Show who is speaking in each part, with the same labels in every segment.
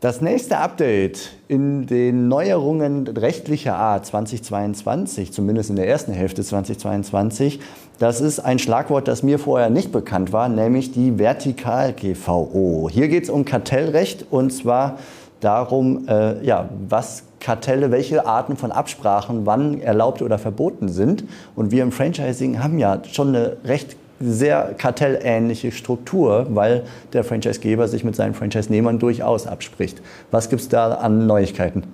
Speaker 1: Das nächste Update in den Neuerungen rechtlicher Art 2022, zumindest in der ersten Hälfte 2022, das ist ein Schlagwort, das mir vorher nicht bekannt war, nämlich die Vertikal-GVO. Hier geht es um Kartellrecht und zwar darum, äh, ja, was Kartelle, welche Arten von Absprachen wann erlaubt oder verboten sind. Und wir im Franchising haben ja schon eine recht sehr kartellähnliche Struktur, weil der Franchisegeber sich mit seinen Franchise-Nehmern durchaus abspricht. Was gibt es da an Neuigkeiten?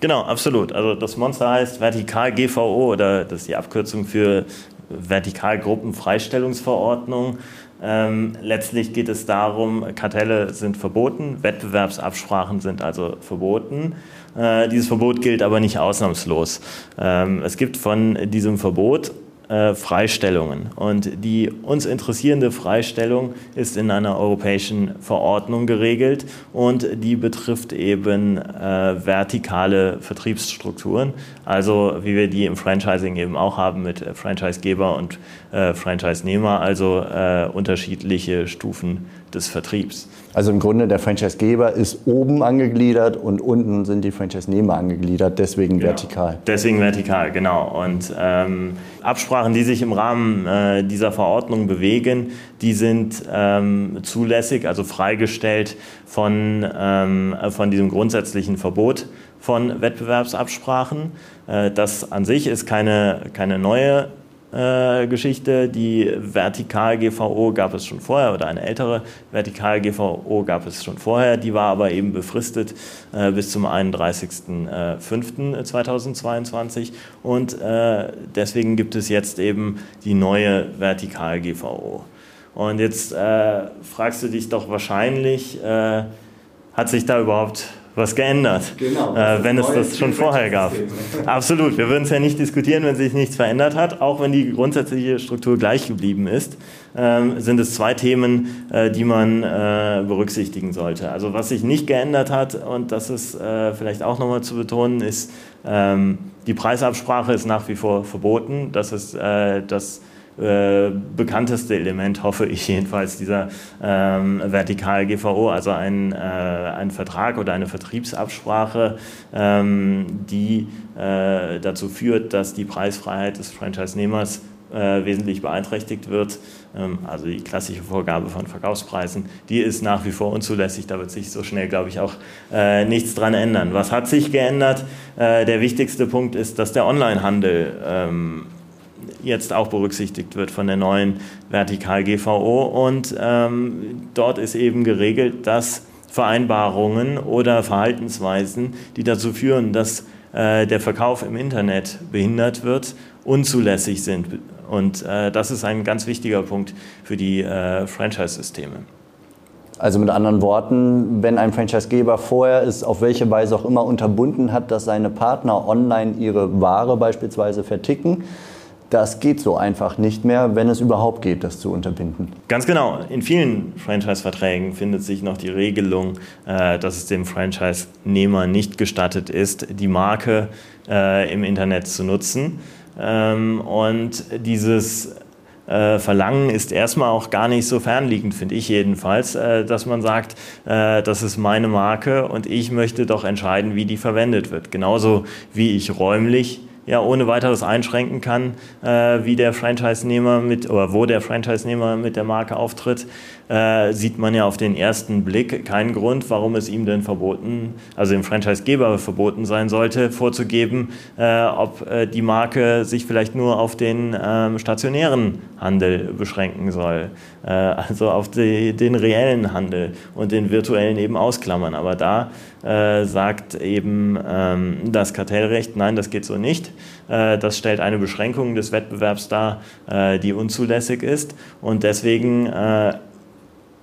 Speaker 2: Genau, absolut. Also das Monster heißt Vertikal GVO oder das ist die Abkürzung für Vertikalgruppenfreistellungsverordnung. Ähm, letztlich geht es darum, Kartelle sind verboten, Wettbewerbsabsprachen sind also verboten. Äh, dieses Verbot gilt aber nicht ausnahmslos. Ähm, es gibt von diesem Verbot äh, Freistellungen. Und die uns interessierende Freistellung ist in einer europäischen Verordnung geregelt und die betrifft eben äh, vertikale Vertriebsstrukturen, also wie wir die im Franchising eben auch haben mit Franchisegeber und äh, Franchise-Nehmer, also äh, unterschiedliche Stufen des Vertriebs.
Speaker 1: Also im Grunde der Franchisegeber ist oben angegliedert und unten sind die Franchise-Nehmer angegliedert, deswegen
Speaker 2: genau.
Speaker 1: vertikal.
Speaker 2: Deswegen vertikal, genau. Und ähm, Absprachen, die sich im Rahmen äh, dieser Verordnung bewegen, die sind ähm, zulässig, also freigestellt von, ähm, von diesem grundsätzlichen Verbot von Wettbewerbsabsprachen. Äh, das an sich ist keine, keine neue Geschichte. Die Vertikal-GVO gab es schon vorher oder eine ältere Vertikal-GVO gab es schon vorher. Die war aber eben befristet äh, bis zum 31.05.2022 und äh, deswegen gibt es jetzt eben die neue Vertikal-GVO. Und jetzt äh, fragst du dich doch wahrscheinlich, äh, hat sich da überhaupt was geändert, genau, äh, wenn es das schon vorher gab. Absolut, wir würden es ja nicht diskutieren, wenn sich nichts verändert hat, auch wenn die grundsätzliche Struktur gleich geblieben ist. Ähm, sind es zwei Themen, äh, die man äh, berücksichtigen sollte. Also was sich nicht geändert hat, und das ist äh, vielleicht auch nochmal zu betonen, ist, ähm, die Preisabsprache ist nach wie vor verboten. Das ist äh, das äh, bekannteste Element, hoffe ich jedenfalls, dieser ähm, Vertikal-GVO, also ein, äh, ein Vertrag oder eine Vertriebsabsprache, ähm, die äh, dazu führt, dass die Preisfreiheit des Franchise-Nehmers äh, wesentlich beeinträchtigt wird. Ähm, also die klassische Vorgabe von Verkaufspreisen, die ist nach wie vor unzulässig. Da wird sich so schnell, glaube ich, auch äh, nichts dran ändern. Was hat sich geändert? Äh, der wichtigste Punkt ist, dass der Onlinehandel ähm, jetzt auch berücksichtigt wird von der neuen Vertikal-GVO. Und ähm, dort ist eben geregelt, dass Vereinbarungen oder Verhaltensweisen, die dazu führen, dass äh, der Verkauf im Internet behindert wird, unzulässig sind. Und äh, das ist ein ganz wichtiger Punkt für die äh, Franchise-Systeme.
Speaker 1: Also mit anderen Worten, wenn ein Franchisegeber vorher es auf welche Weise auch immer unterbunden hat, dass seine Partner online ihre Ware beispielsweise verticken, das geht so einfach nicht mehr, wenn es überhaupt geht, das zu unterbinden.
Speaker 2: Ganz genau. In vielen Franchise-Verträgen findet sich noch die Regelung, äh, dass es dem Franchise-Nehmer nicht gestattet ist, die Marke äh, im Internet zu nutzen. Ähm, und dieses äh, Verlangen ist erstmal auch gar nicht so fernliegend, finde ich jedenfalls, dass man sagt, das ist meine Marke und ich möchte doch entscheiden, wie die verwendet wird. Genauso wie ich räumlich ja ohne weiteres einschränken kann, äh, wie der Franchise-Nehmer mit oder wo der Franchise-Nehmer mit der Marke auftritt, äh, sieht man ja auf den ersten Blick keinen Grund, warum es ihm denn verboten, also dem Franchise-Geber verboten sein sollte, vorzugeben, äh, ob äh, die Marke sich vielleicht nur auf den ähm, stationären Handel beschränken soll, äh, also auf die, den reellen Handel und den virtuellen eben ausklammern. Aber da äh, sagt eben ähm, das Kartellrecht, nein, das geht so nicht. Äh, das stellt eine Beschränkung des Wettbewerbs dar, äh, die unzulässig ist. Und deswegen äh,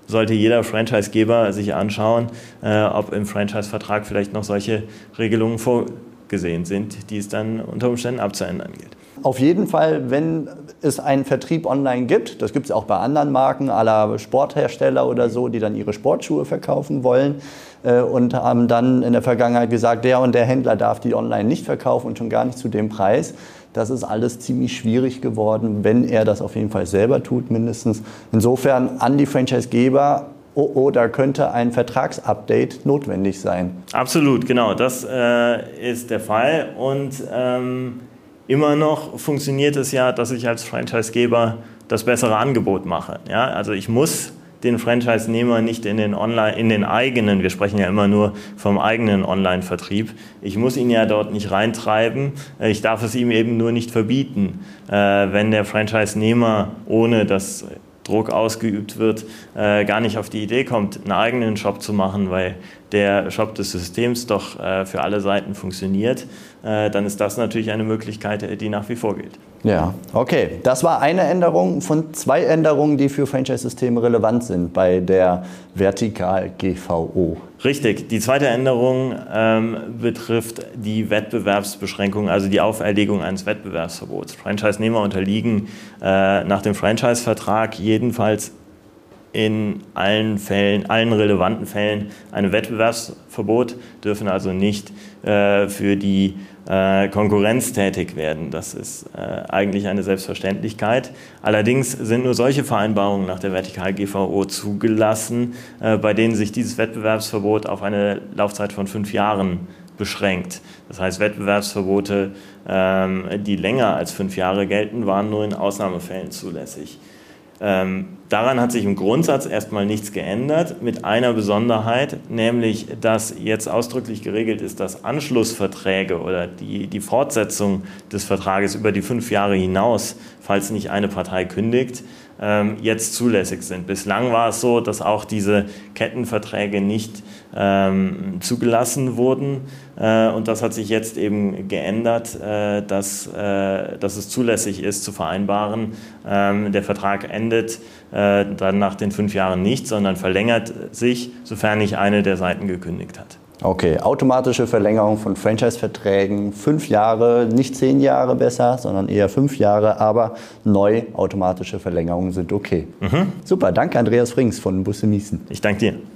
Speaker 2: sollte jeder Franchisegeber sich anschauen, ob im Franchise-Vertrag vielleicht noch solche Regelungen vorgesehen sind, die es dann unter Umständen abzuändern gilt.
Speaker 1: Auf jeden Fall, wenn es einen Vertrieb online gibt, das gibt es auch bei anderen Marken, aller Sporthersteller oder so, die dann ihre Sportschuhe verkaufen wollen äh, und haben dann in der Vergangenheit gesagt, der und der Händler darf die online nicht verkaufen und schon gar nicht zu dem Preis. Das ist alles ziemlich schwierig geworden, wenn er das auf jeden Fall selber tut, mindestens. Insofern an die Franchisegeber, oh, oh, da könnte ein Vertragsupdate notwendig sein.
Speaker 2: Absolut, genau, das äh, ist der Fall. Und ähm, immer noch funktioniert es ja, dass ich als Franchisegeber das bessere Angebot mache. Ja? Also ich muss den Franchise-Nehmer nicht in den, Online, in den eigenen, wir sprechen ja immer nur vom eigenen Online-Vertrieb, ich muss ihn ja dort nicht reintreiben, ich darf es ihm eben nur nicht verbieten. Äh, wenn der Franchise-Nehmer ohne das Druck ausgeübt wird, äh, gar nicht auf die Idee kommt, einen eigenen Shop zu machen, weil der Shop des Systems doch äh, für alle Seiten funktioniert, äh, dann ist das natürlich eine Möglichkeit, die nach wie vor gilt.
Speaker 1: Ja, okay. Das war eine Änderung von zwei Änderungen, die für Franchise-Systeme relevant sind bei der Vertikal-GVO.
Speaker 2: Richtig. Die zweite Änderung ähm, betrifft die Wettbewerbsbeschränkung, also die Auferlegung eines Wettbewerbsverbots. Franchise-Nehmer unterliegen äh, nach dem Franchise-Vertrag jedenfalls in allen Fällen, allen relevanten Fällen einem Wettbewerbsverbot, dürfen also nicht äh, für die äh, Konkurrenz tätig werden. Das ist äh, eigentlich eine Selbstverständlichkeit. Allerdings sind nur solche Vereinbarungen nach der Vertikal-GVO zugelassen, äh, bei denen sich dieses Wettbewerbsverbot auf eine Laufzeit von fünf Jahren beschränkt. Das heißt, Wettbewerbsverbote, ähm, die länger als fünf Jahre gelten, waren nur in Ausnahmefällen zulässig. Ähm, daran hat sich im Grundsatz erstmal nichts geändert, mit einer Besonderheit, nämlich dass jetzt ausdrücklich geregelt ist, dass Anschlussverträge oder die, die Fortsetzung des Vertrages über die fünf Jahre hinaus, falls nicht eine Partei kündigt, ähm, jetzt zulässig sind. Bislang war es so, dass auch diese Kettenverträge nicht ähm, zugelassen wurden. Äh, und das hat sich jetzt eben geändert, äh, dass, äh, dass es zulässig ist zu vereinbaren. Ähm, der Vertrag endet äh, dann nach den fünf Jahren nicht, sondern verlängert sich, sofern nicht eine der Seiten gekündigt hat.
Speaker 1: Okay, automatische Verlängerung von Franchise-Verträgen, fünf Jahre, nicht zehn Jahre besser, sondern eher fünf Jahre, aber neu automatische Verlängerungen sind okay. Mhm. Super, danke Andreas Frings von Busse Miesen.
Speaker 2: Ich danke dir.